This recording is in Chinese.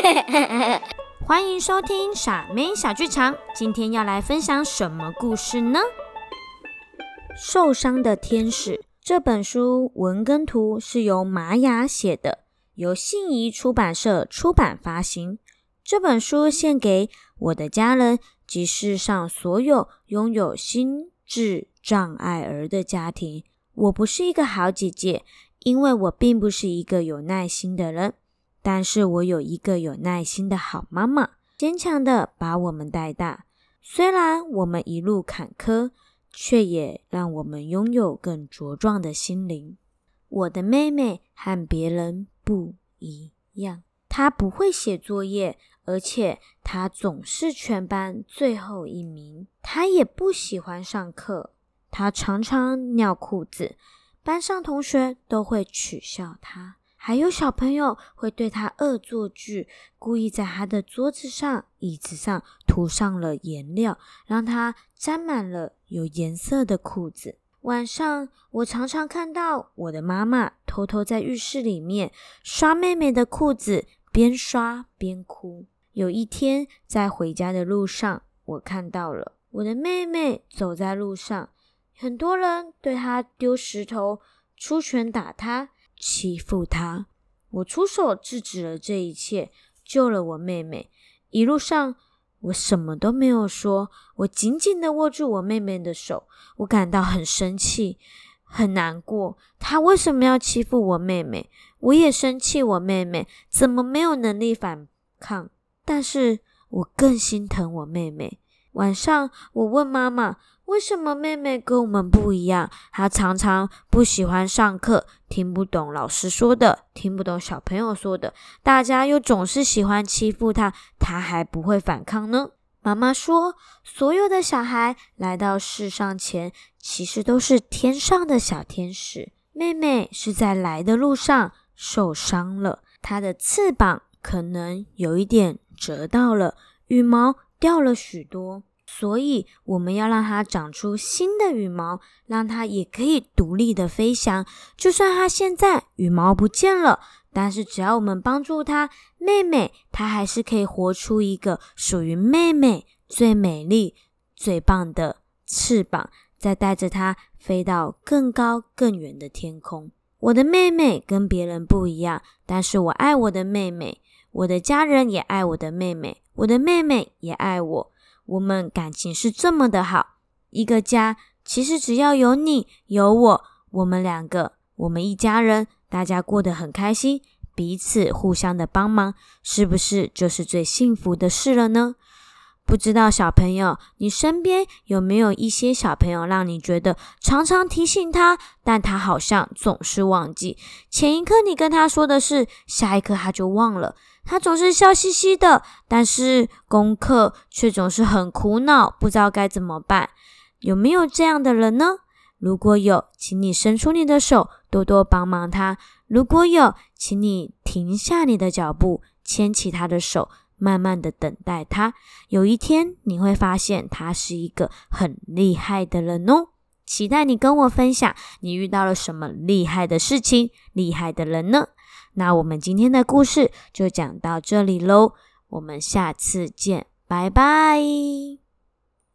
欢迎收听傻妹小剧场。今天要来分享什么故事呢？受伤的天使这本书文跟图是由玛雅写的，由信宜出版社出版发行。这本书献给我的家人及世上所有拥有心智障碍儿的家庭。我不是一个好姐姐，因为我并不是一个有耐心的人。但是我有一个有耐心的好妈妈，坚强的把我们带大。虽然我们一路坎坷，却也让我们拥有更茁壮的心灵。我的妹妹和别人不一样，她不会写作业，而且她总是全班最后一名。她也不喜欢上课，她常常尿裤子，班上同学都会取笑她。还有小朋友会对他恶作剧，故意在他的桌子上、椅子上涂上了颜料，让他沾满了有颜色的裤子。晚上，我常常看到我的妈妈偷偷在浴室里面刷妹妹的裤子，边刷边哭。有一天，在回家的路上，我看到了我的妹妹走在路上，很多人对她丢石头、出拳打她。欺负他，我出手制止了这一切，救了我妹妹。一路上，我什么都没有说，我紧紧的握住我妹妹的手。我感到很生气，很难过。他为什么要欺负我妹妹？我也生气，我妹妹怎么没有能力反抗？但是我更心疼我妹妹。晚上，我问妈妈。为什么妹妹跟我们不一样？她常常不喜欢上课，听不懂老师说的，听不懂小朋友说的，大家又总是喜欢欺负她，她还不会反抗呢？妈妈说，所有的小孩来到世上前，其实都是天上的小天使。妹妹是在来的路上受伤了，她的翅膀可能有一点折到了，羽毛掉了许多。所以我们要让它长出新的羽毛，让它也可以独立的飞翔。就算它现在羽毛不见了，但是只要我们帮助它，妹妹它还是可以活出一个属于妹妹最美丽、最棒的翅膀，再带着它飞到更高更远的天空。我的妹妹跟别人不一样，但是我爱我的妹妹，我的家人也爱我的妹妹，我的妹妹也爱我。我们感情是这么的好，一个家其实只要有你有我，我们两个，我们一家人，大家过得很开心，彼此互相的帮忙，是不是就是最幸福的事了呢？不知道小朋友，你身边有没有一些小朋友，让你觉得常常提醒他，但他好像总是忘记。前一刻你跟他说的是，下一刻他就忘了。他总是笑嘻嘻的，但是功课却总是很苦恼，不知道该怎么办。有没有这样的人呢？如果有，请你伸出你的手，多多帮忙他。如果有，请你停下你的脚步，牵起他的手。慢慢的等待他，有一天你会发现他是一个很厉害的人哦。期待你跟我分享你遇到了什么厉害的事情、厉害的人呢？那我们今天的故事就讲到这里喽，我们下次见，拜拜。